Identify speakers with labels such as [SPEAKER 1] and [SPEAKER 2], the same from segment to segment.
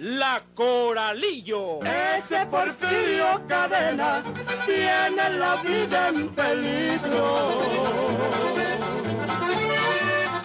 [SPEAKER 1] La Coralillo.
[SPEAKER 2] Ese Porfirio Cadena tiene la vida en peligro.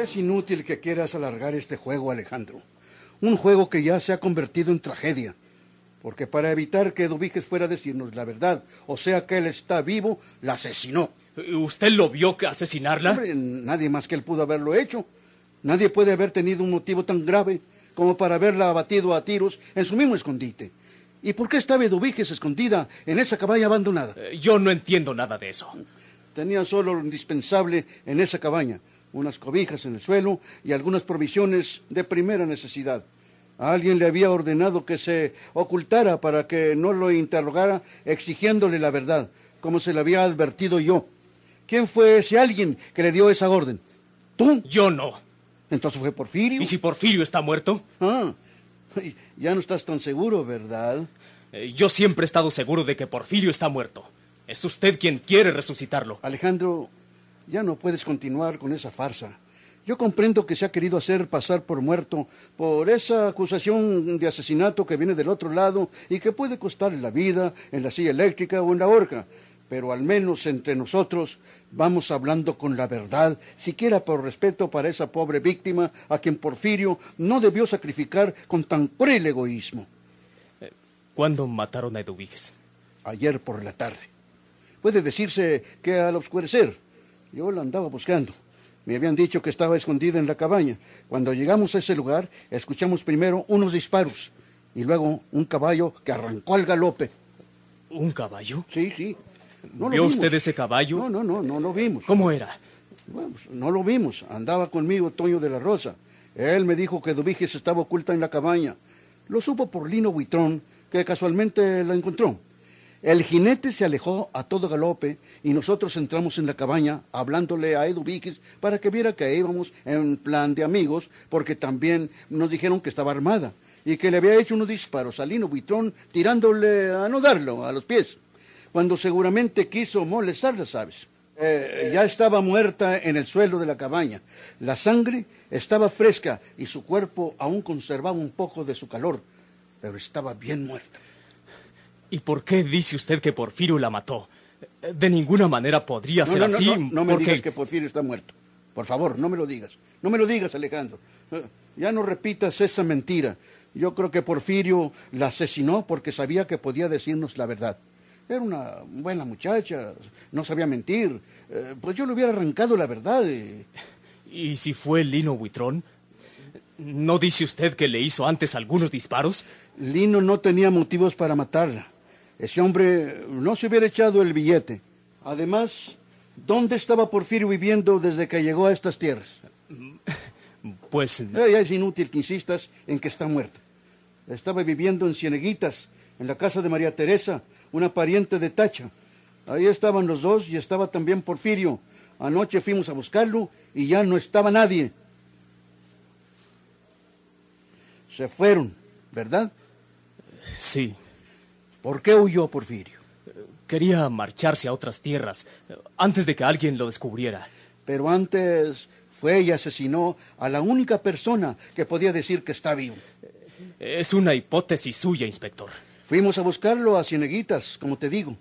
[SPEAKER 3] Es inútil que quieras alargar este juego, Alejandro. Un juego que ya se ha convertido en tragedia. Porque para evitar que Eduviges fuera a decirnos la verdad, o sea que él está vivo, la asesinó.
[SPEAKER 4] ¿Usted lo vio que asesinarla?
[SPEAKER 3] Hombre, nadie más que él pudo haberlo hecho. Nadie puede haber tenido un motivo tan grave como para haberla abatido a tiros en su mismo escondite. ¿Y por qué estaba Eduviges escondida en esa cabaña abandonada?
[SPEAKER 4] Eh, Yo no entiendo nada de eso.
[SPEAKER 3] Tenía solo lo indispensable en esa cabaña, unas cobijas en el suelo y algunas provisiones de primera necesidad. A alguien le había ordenado que se ocultara para que no lo interrogara exigiéndole la verdad, como se le había advertido yo. ¿Quién fue ese alguien que le dio esa orden? ¿Tú?
[SPEAKER 4] Yo no.
[SPEAKER 3] Entonces fue Porfirio.
[SPEAKER 4] ¿Y si Porfirio está muerto?
[SPEAKER 3] Ah, ya no estás tan seguro, ¿verdad?
[SPEAKER 4] Eh, Yo siempre he estado seguro de que Porfirio está muerto. Es usted quien quiere resucitarlo.
[SPEAKER 3] Alejandro, ya no puedes continuar con esa farsa. Yo comprendo que se ha querido hacer pasar por muerto por esa acusación de asesinato que viene del otro lado y que puede costarle la vida en la silla eléctrica o en la horca. Pero al menos entre nosotros vamos hablando con la verdad, siquiera por respeto para esa pobre víctima a quien Porfirio no debió sacrificar con tan cruel egoísmo.
[SPEAKER 4] ¿Cuándo mataron a Eduviges?
[SPEAKER 3] Ayer por la tarde. Puede decirse que al oscurecer. Yo la andaba buscando. Me habían dicho que estaba escondida en la cabaña. Cuando llegamos a ese lugar, escuchamos primero unos disparos y luego un caballo que arrancó al galope.
[SPEAKER 4] ¿Un caballo?
[SPEAKER 3] Sí, sí. No lo
[SPEAKER 4] ¿Vio usted ese caballo?
[SPEAKER 3] No, no, no, no lo vimos.
[SPEAKER 4] ¿Cómo era?
[SPEAKER 3] Bueno, pues, no lo vimos. Andaba conmigo Toño de la Rosa. Él me dijo que Dubiges estaba oculta en la cabaña. Lo supo por Lino Buitrón, que casualmente la encontró. El jinete se alejó a todo galope y nosotros entramos en la cabaña hablándole a Edu para que viera que íbamos en plan de amigos, porque también nos dijeron que estaba armada y que le había hecho unos disparos a Lino Buitrón tirándole a no darlo a los pies, cuando seguramente quiso molestarla, ¿sabes? Eh, ya estaba muerta en el suelo de la cabaña. La sangre estaba fresca y su cuerpo aún conservaba un poco de su calor, pero estaba bien muerta.
[SPEAKER 4] ¿Y por qué dice usted que Porfirio la mató? De ninguna manera podría
[SPEAKER 3] No,
[SPEAKER 4] ser
[SPEAKER 3] no, no,
[SPEAKER 4] así.
[SPEAKER 3] no, me
[SPEAKER 4] porque...
[SPEAKER 3] digas que Porfirio está muerto. Por favor, no me lo digas. No me lo digas, Alejandro. Eh, Ya no repitas esa mentira. Yo creo que Porfirio la asesinó porque sabía que podía decirnos la verdad. Era una buena muchacha, no sabía mentir. Eh, pues yo le hubiera arrancado la verdad. eh.
[SPEAKER 4] ¿Y si fue Lino Buitrón? ¿No dice usted que le hizo antes algunos disparos?
[SPEAKER 3] Lino no tenía motivos para matarla. Ese hombre no se hubiera echado el billete. Además, ¿dónde estaba Porfirio viviendo desde que llegó a estas tierras?
[SPEAKER 4] Pues
[SPEAKER 3] Eh, es inútil que insistas en que está muerta. Estaba viviendo en Cieneguitas, en la casa de María Teresa, una pariente de Tacha. Ahí estaban los dos y estaba también Porfirio. Anoche fuimos a buscarlo y ya no estaba nadie. Se fueron, ¿verdad?
[SPEAKER 4] sí.
[SPEAKER 3] ¿Por qué huyó Porfirio?
[SPEAKER 4] Quería marcharse a otras tierras eh, antes de que alguien lo descubriera.
[SPEAKER 3] Pero antes fue y asesinó a la única persona que podía decir que está vivo.
[SPEAKER 4] Es una hipótesis suya, inspector.
[SPEAKER 3] Fuimos a buscarlo a Cieneguitas, como te digo.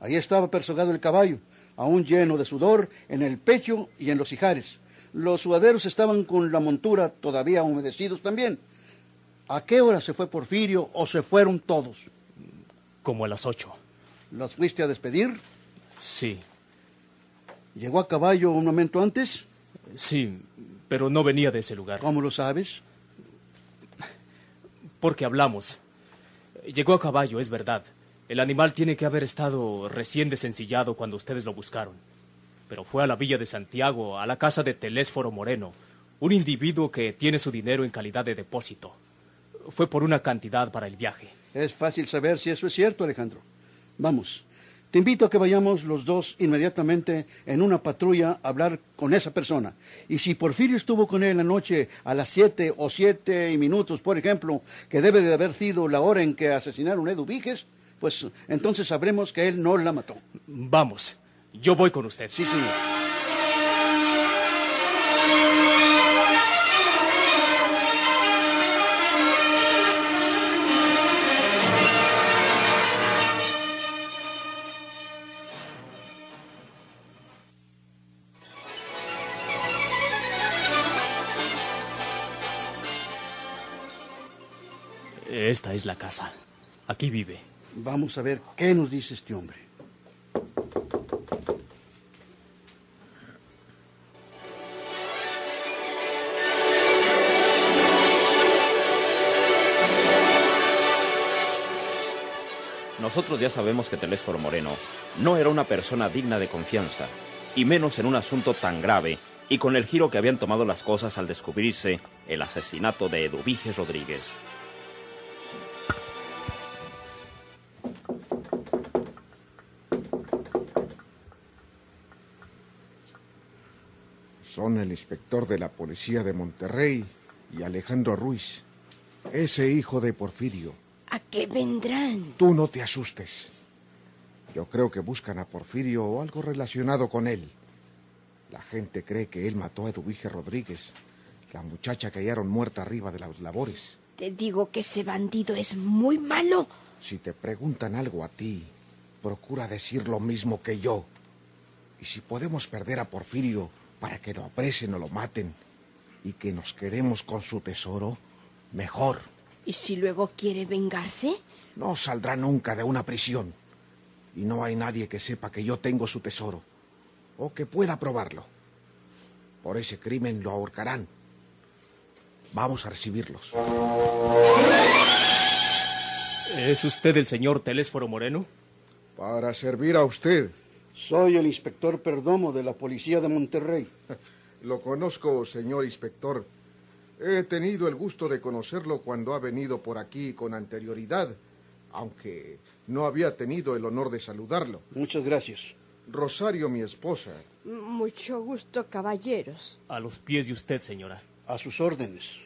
[SPEAKER 3] Ahí estaba persogado el caballo, aún lleno de sudor en el pecho y en los ijares. Los sudaderos estaban con la montura todavía humedecidos también. ¿A qué hora se fue Porfirio o se fueron todos?
[SPEAKER 4] Como a las ocho.
[SPEAKER 3] ¿Los fuiste a despedir?
[SPEAKER 4] Sí.
[SPEAKER 3] ¿Llegó a caballo un momento antes?
[SPEAKER 4] Sí, pero no venía de ese lugar.
[SPEAKER 3] ¿Cómo lo sabes?
[SPEAKER 4] Porque hablamos. Llegó a caballo, es verdad. El animal tiene que haber estado recién desencillado cuando ustedes lo buscaron. Pero fue a la villa de Santiago, a la casa de Telésforo Moreno, un individuo que tiene su dinero en calidad de depósito. Fue por una cantidad para el viaje.
[SPEAKER 3] Es fácil saber si eso es cierto, Alejandro. Vamos, te invito a que vayamos los dos inmediatamente en una patrulla a hablar con esa persona. Y si Porfirio estuvo con él anoche a las siete o siete minutos, por ejemplo, que debe de haber sido la hora en que asesinaron a Edu Víquez, pues entonces sabremos que él no la mató.
[SPEAKER 4] Vamos, yo voy con usted.
[SPEAKER 3] Sí, señor.
[SPEAKER 4] Esta es la casa. Aquí vive.
[SPEAKER 3] Vamos a ver qué nos dice este hombre.
[SPEAKER 1] Nosotros ya sabemos que Telésforo Moreno no era una persona digna de confianza, y menos en un asunto tan grave y con el giro que habían tomado las cosas al descubrirse el asesinato de Eduviges Rodríguez.
[SPEAKER 5] Son el inspector de la policía de Monterrey y Alejandro Ruiz, ese hijo de Porfirio.
[SPEAKER 6] ¿A qué vendrán?
[SPEAKER 5] Tú no te asustes. Yo creo que buscan a Porfirio o algo relacionado con él. La gente cree que él mató a Eduvige Rodríguez, la muchacha que hallaron muerta arriba de las labores.
[SPEAKER 6] Te digo que ese bandido es muy malo.
[SPEAKER 5] Si te preguntan algo a ti, procura decir lo mismo que yo. Y si podemos perder a Porfirio para que lo aprecien o lo maten y que nos quedemos con su tesoro, mejor.
[SPEAKER 6] ¿Y si luego quiere vengarse?
[SPEAKER 5] No saldrá nunca de una prisión. Y no hay nadie que sepa que yo tengo su tesoro o que pueda probarlo. Por ese crimen lo ahorcarán. Vamos a recibirlos.
[SPEAKER 4] ¿Es usted el señor Telésforo Moreno?
[SPEAKER 5] Para servir a usted.
[SPEAKER 3] Soy el inspector Perdomo de la Policía de Monterrey.
[SPEAKER 5] Lo conozco, señor inspector. He tenido el gusto de conocerlo cuando ha venido por aquí con anterioridad, aunque no había tenido el honor de saludarlo.
[SPEAKER 3] Muchas gracias.
[SPEAKER 5] Rosario, mi esposa.
[SPEAKER 6] Mucho gusto, caballeros.
[SPEAKER 4] A los pies de usted, señora.
[SPEAKER 3] A sus órdenes.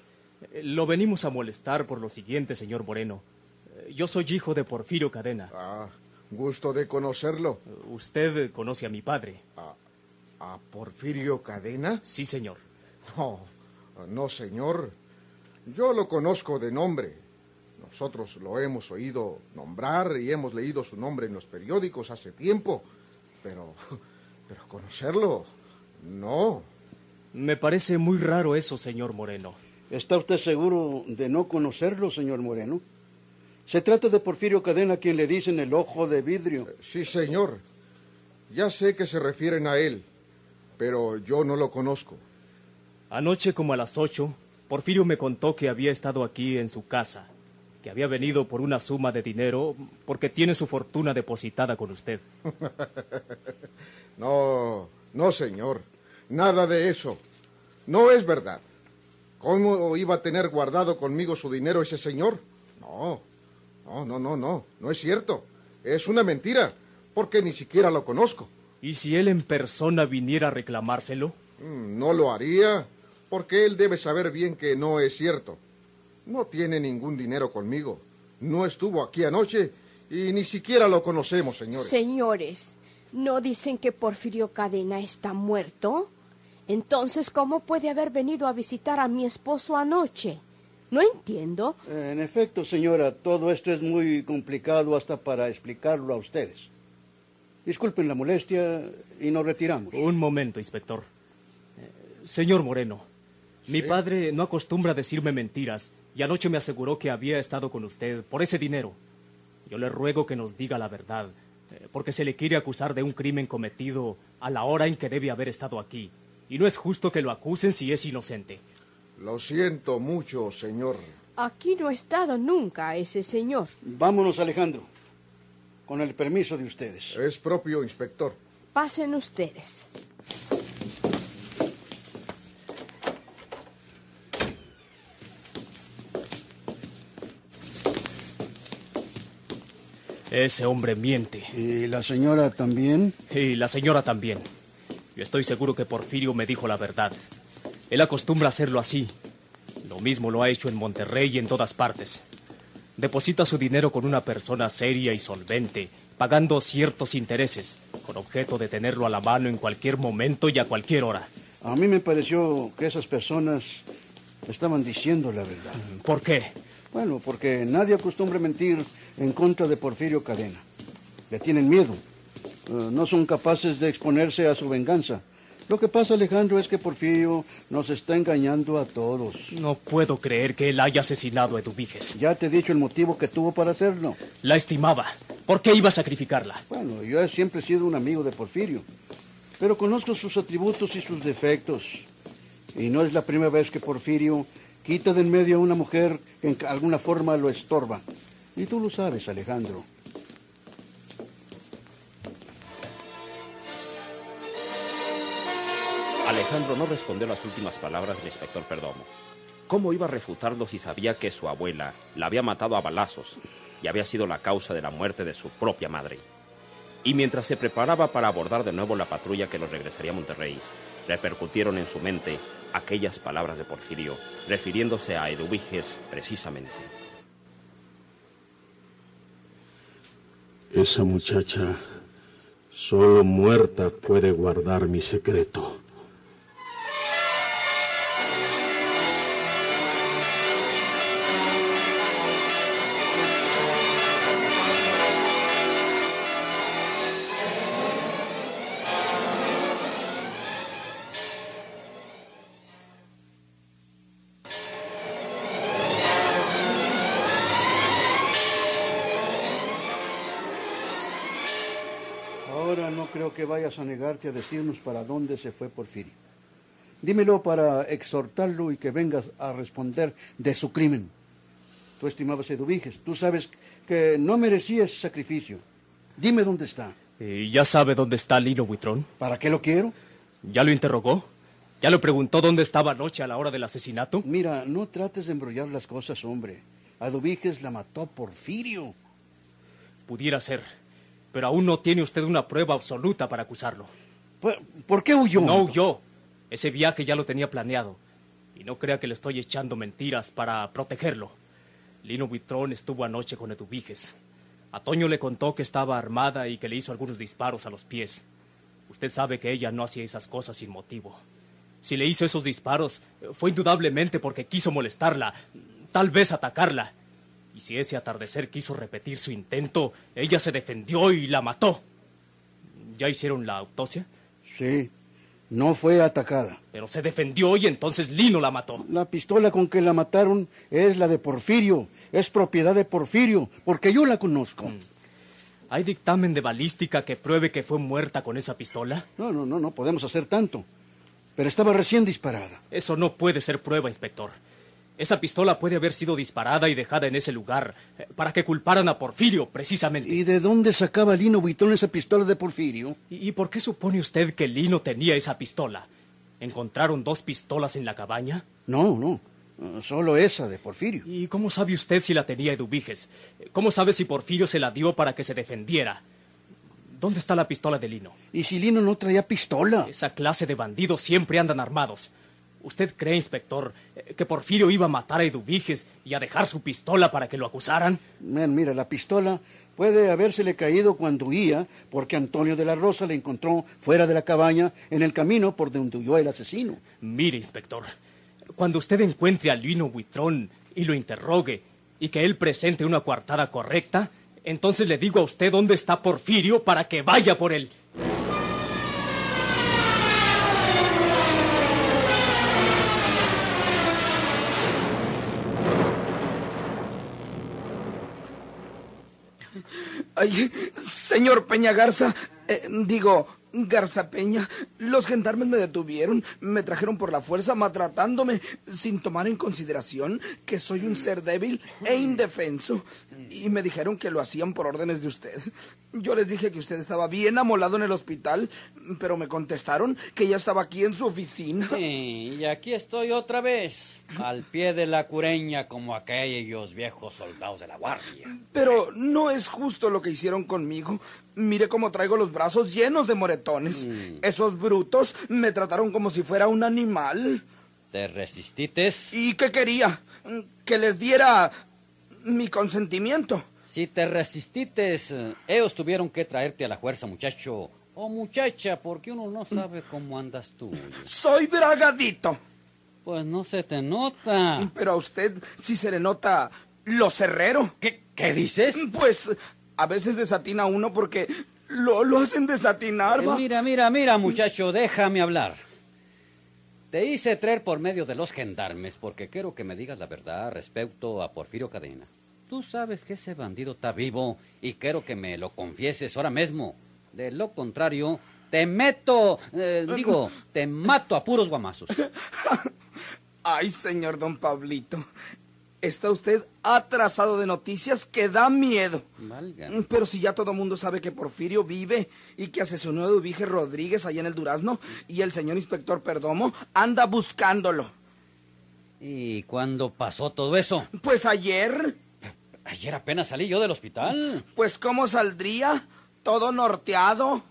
[SPEAKER 4] Eh, Lo venimos a molestar por lo siguiente, señor Moreno. Eh, Yo soy hijo de Porfirio Cadena.
[SPEAKER 5] Ah, gusto de conocerlo.
[SPEAKER 4] Usted conoce a mi padre.
[SPEAKER 5] ¿A Porfirio Cadena?
[SPEAKER 4] Sí, señor.
[SPEAKER 5] No, no, señor. Yo lo conozco de nombre. Nosotros lo hemos oído nombrar y hemos leído su nombre en los periódicos hace tiempo. Pero, pero conocerlo, no.
[SPEAKER 4] Me parece muy raro eso, señor Moreno.
[SPEAKER 3] ¿Está usted seguro de no conocerlo, señor Moreno? Se trata de Porfirio Cadena, a quien le dicen el ojo de vidrio.
[SPEAKER 5] Sí, señor. Ya sé que se refieren a él, pero yo no lo conozco.
[SPEAKER 4] Anoche como a las ocho, Porfirio me contó que había estado aquí en su casa, que había venido por una suma de dinero porque tiene su fortuna depositada con usted.
[SPEAKER 5] No, no, señor. Nada de eso. No es verdad. ¿Cómo iba a tener guardado conmigo su dinero ese señor? No, no, no, no, no. No es cierto. Es una mentira, porque ni siquiera lo conozco.
[SPEAKER 4] ¿Y si él en persona viniera a reclamárselo?
[SPEAKER 5] Mm, No lo haría, porque él debe saber bien que no es cierto. No tiene ningún dinero conmigo. No estuvo aquí anoche y ni siquiera lo conocemos, señores.
[SPEAKER 6] Señores, ¿no dicen que Porfirio Cadena está muerto? Entonces, ¿cómo puede haber venido a visitar a mi esposo anoche? No entiendo.
[SPEAKER 3] En efecto, señora, todo esto es muy complicado hasta para explicarlo a ustedes. Disculpen la molestia y nos retiramos.
[SPEAKER 4] Un momento, inspector. Eh, señor Moreno, mi padre no acostumbra a decirme mentiras y anoche me aseguró que había estado con usted por ese dinero. Yo le ruego que nos diga la verdad, eh, porque se le quiere acusar de un crimen cometido a la hora en que debe haber estado aquí. Y no es justo que lo acusen si es inocente.
[SPEAKER 5] Lo siento mucho, señor.
[SPEAKER 6] Aquí no ha estado nunca ese señor.
[SPEAKER 3] Vámonos, Alejandro. Con el permiso de ustedes.
[SPEAKER 5] Es propio, inspector.
[SPEAKER 6] Pasen ustedes.
[SPEAKER 4] Ese hombre miente.
[SPEAKER 3] ¿Y la señora también?
[SPEAKER 4] Y la señora también. Yo estoy seguro que Porfirio me dijo la verdad. Él acostumbra hacerlo así. Lo mismo lo ha hecho en Monterrey y en todas partes. Deposita su dinero con una persona seria y solvente, pagando ciertos intereses, con objeto de tenerlo a la mano en cualquier momento y a cualquier hora.
[SPEAKER 3] A mí me pareció que esas personas estaban diciendo la verdad.
[SPEAKER 4] ¿Por qué?
[SPEAKER 3] Bueno, porque nadie acostumbra mentir en contra de Porfirio Cadena. Le tienen miedo. Eh, no son capaces de exponerse a su venganza. Lo que pasa, Alejandro, es que Porfirio nos está engañando a todos.
[SPEAKER 4] No puedo creer que él haya asesinado a Eduviges.
[SPEAKER 3] Ya te he dicho el motivo que tuvo para hacerlo.
[SPEAKER 4] La estimaba. ¿Por qué iba a sacrificarla?
[SPEAKER 3] Bueno, yo he siempre sido un amigo de Porfirio, pero conozco sus atributos y sus defectos. Y no es la primera vez que Porfirio quita de en medio a una mujer que en alguna forma lo estorba. Y tú lo sabes, Alejandro.
[SPEAKER 7] Alejandro no respondió las últimas palabras del inspector Perdomo. ¿Cómo iba a refutarlo si sabía que su abuela la había matado a balazos y había sido la causa de la muerte de su propia madre? Y mientras se preparaba para abordar de nuevo la patrulla que los regresaría a Monterrey, repercutieron en su mente aquellas palabras de Porfirio, refiriéndose a Eduviges precisamente.
[SPEAKER 8] Esa muchacha solo muerta puede guardar mi secreto.
[SPEAKER 3] Creo que vayas a negarte a decirnos para dónde se fue Porfirio. Dímelo para exhortarlo y que vengas a responder de su crimen. Tú estimabas Eduviges. Tú sabes que no merecía ese sacrificio. Dime dónde está.
[SPEAKER 4] ¿Y ya sabe dónde está Lino Buitrón?
[SPEAKER 3] ¿Para qué lo quiero?
[SPEAKER 4] ¿Ya lo interrogó? ¿Ya le preguntó dónde estaba anoche a la hora del asesinato?
[SPEAKER 3] Mira, no trates de embrollar las cosas, hombre. A la mató Porfirio.
[SPEAKER 4] Pudiera ser, pero aún no tiene usted una prueba absoluta para acusarlo.
[SPEAKER 3] ¿Por, por qué huyó?
[SPEAKER 4] No huyó. Ese viaje ya lo tenía planeado. Y no crea que le estoy echando mentiras para protegerlo. Lino Buitrón estuvo anoche con Eduviges. A Toño le contó que estaba armada y que le hizo algunos disparos a los pies. Usted sabe que ella no hacía esas cosas sin motivo. Si le hizo esos disparos, fue indudablemente porque quiso molestarla, tal vez atacarla. Y si ese atardecer quiso repetir su intento, ella se defendió y la mató. ¿Ya hicieron la autopsia?
[SPEAKER 3] Sí, no fue atacada.
[SPEAKER 4] Pero se defendió y entonces Lino la mató.
[SPEAKER 3] La pistola con que la mataron es la de Porfirio. Es propiedad de Porfirio, porque yo la conozco.
[SPEAKER 4] ¿Hay dictamen de balística que pruebe que fue muerta con esa pistola?
[SPEAKER 3] No, no, no, no podemos hacer tanto. Pero estaba recién disparada.
[SPEAKER 4] Eso no puede ser prueba, inspector. Esa pistola puede haber sido disparada y dejada en ese lugar eh, para que culparan a Porfirio, precisamente.
[SPEAKER 3] ¿Y de dónde sacaba Lino Buitrón esa pistola de Porfirio?
[SPEAKER 4] ¿Y, y por qué supone usted que Lino tenía esa pistola? ¿Encontraron dos pistolas en la cabaña?
[SPEAKER 3] No, no. Uh, Solo esa de Porfirio.
[SPEAKER 4] ¿Y cómo sabe usted si la tenía Eduviges? ¿Cómo sabe si Porfirio se la dio para que se defendiera? ¿Dónde está la pistola de Lino?
[SPEAKER 3] ¿Y si Lino no traía pistola?
[SPEAKER 4] Esa clase de bandidos siempre andan armados. ¿Usted cree, inspector, eh, que Porfirio iba a matar a Eduviges y a dejar su pistola para que lo acusaran?
[SPEAKER 3] Man, mira, la pistola puede habérsele caído cuando huía, porque Antonio de la Rosa la encontró fuera de la cabaña en el camino por donde huyó el asesino.
[SPEAKER 4] Mire, inspector, cuando usted encuentre a Lino Buitrón y lo interrogue y que él presente una coartada correcta, entonces le digo a usted dónde está Porfirio para que vaya por él.
[SPEAKER 9] Ay, Señor Peña Garza, eh, digo, Garza Peña, los gendarmes me detuvieron, me trajeron por la fuerza, maltratándome, sin tomar en consideración que soy un ser débil e indefenso. Y me dijeron que lo hacían por órdenes de usted. Yo les dije que usted estaba bien amolado en el hospital, pero me contestaron que ya estaba aquí en su oficina.
[SPEAKER 10] Sí, y aquí estoy otra vez, al pie de la cureña como aquellos viejos soldados de la guardia.
[SPEAKER 9] Pero no es justo lo que hicieron conmigo. Mire cómo traigo los brazos llenos de moretones.
[SPEAKER 10] Mm.
[SPEAKER 9] Esos brutos me trataron como si fuera un animal.
[SPEAKER 10] ¿Te resistites?
[SPEAKER 9] ¿Y qué quería? Que les diera mi consentimiento.
[SPEAKER 10] Si te resistites, eh, ellos tuvieron que traerte a la fuerza, muchacho. O muchacha, porque uno no sabe cómo andas tú.
[SPEAKER 9] Soy bragadito.
[SPEAKER 10] Pues no se te nota.
[SPEAKER 9] Pero a usted sí se le nota lo cerrero.
[SPEAKER 10] ¿Qué, qué dices?
[SPEAKER 9] Pues a veces desatina uno porque lo, lo hacen desatinar.
[SPEAKER 10] Eh, mira, mira, mira, muchacho, déjame hablar. Te hice traer por medio de los gendarmes porque quiero que me digas la verdad respecto a Porfirio Cadena. Tú sabes que ese bandido está vivo y quiero que me lo confieses ahora mismo. De lo contrario, te meto, eh, digo, te mato a puros guamazos.
[SPEAKER 9] Ay, señor don Pablito. Está usted atrasado de noticias que da miedo.
[SPEAKER 10] Valga.
[SPEAKER 9] Pero si ya todo el mundo sabe que Porfirio vive y que asesinó a Dubige Rodríguez allá en el Durazno y el señor inspector Perdomo anda buscándolo.
[SPEAKER 10] ¿Y cuándo pasó todo eso?
[SPEAKER 9] Pues ayer.
[SPEAKER 10] Ayer apenas salí yo del hospital.
[SPEAKER 9] Pues ¿cómo saldría? Todo norteado.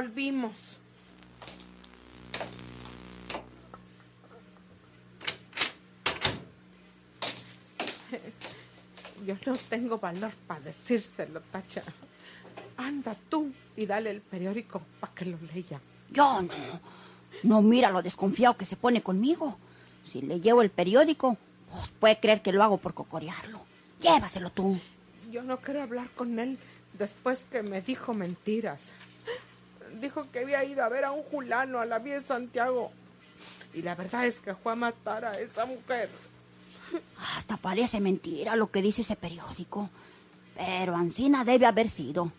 [SPEAKER 11] Volvimos. Yo no tengo valor para decírselo, Tacha. Anda tú y dale el periódico para que lo lea.
[SPEAKER 12] Yo no. No mira lo desconfiado que se pone conmigo. Si le llevo el periódico, pues puede creer que lo hago por cocorearlo. Llévaselo tú.
[SPEAKER 11] Yo no quiero hablar con él después que me dijo mentiras. Dijo que había ido a ver a un fulano a la vía de Santiago. Y la verdad es que fue a matar a esa mujer.
[SPEAKER 12] Hasta parece mentira lo que dice ese periódico. Pero Ancina debe haber sido.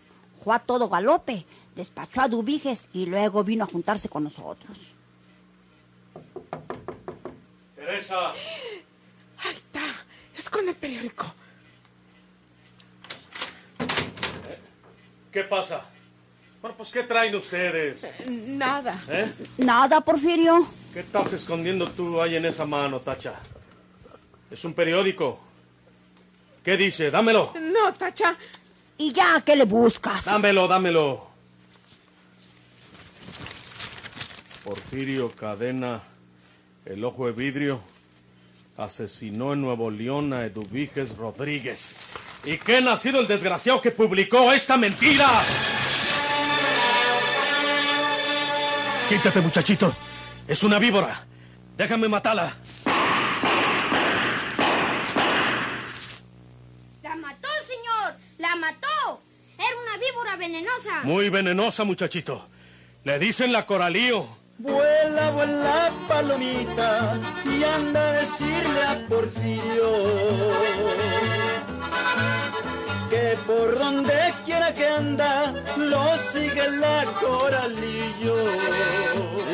[SPEAKER 12] Fue a todo galope, despachó a Dubiges y luego vino a juntarse con nosotros.
[SPEAKER 13] Teresa,
[SPEAKER 11] Ahí está, es con el periódico.
[SPEAKER 13] ¿qué pasa? Bueno, pues ¿qué traen ustedes?
[SPEAKER 11] Nada.
[SPEAKER 13] ¿Eh?
[SPEAKER 12] Nada, Porfirio.
[SPEAKER 13] ¿Qué estás escondiendo tú ahí en esa mano, Tacha? Es un periódico. ¿Qué dice? Dámelo.
[SPEAKER 11] No, Tacha.
[SPEAKER 12] ¿Y ya qué le buscas?
[SPEAKER 13] Dámelo, dámelo. Porfirio Cadena, el ojo de vidrio, asesinó en Nuevo León a Eduviges Rodríguez. ¿Y qué ha nacido el desgraciado que publicó esta mentira? Quítate, muchachito. Es una víbora. Déjame matarla.
[SPEAKER 14] ¡La mató, señor! ¡La mató! Era una víbora venenosa.
[SPEAKER 13] Muy venenosa, muchachito. Le dicen la coralío.
[SPEAKER 2] Vuela, vuela, palomita, y anda a decirle a Porfirio por donde quiera que anda, lo sigue la coralillo.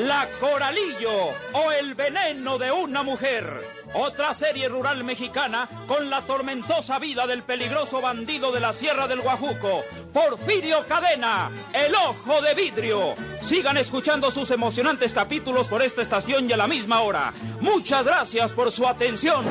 [SPEAKER 1] La Coralillo o el veneno de una mujer. Otra serie rural mexicana con la tormentosa vida del peligroso bandido de la Sierra del Guajuco, Porfirio Cadena, el ojo de vidrio. Sigan escuchando sus emocionantes capítulos por esta estación y a la misma hora. Muchas gracias por su atención.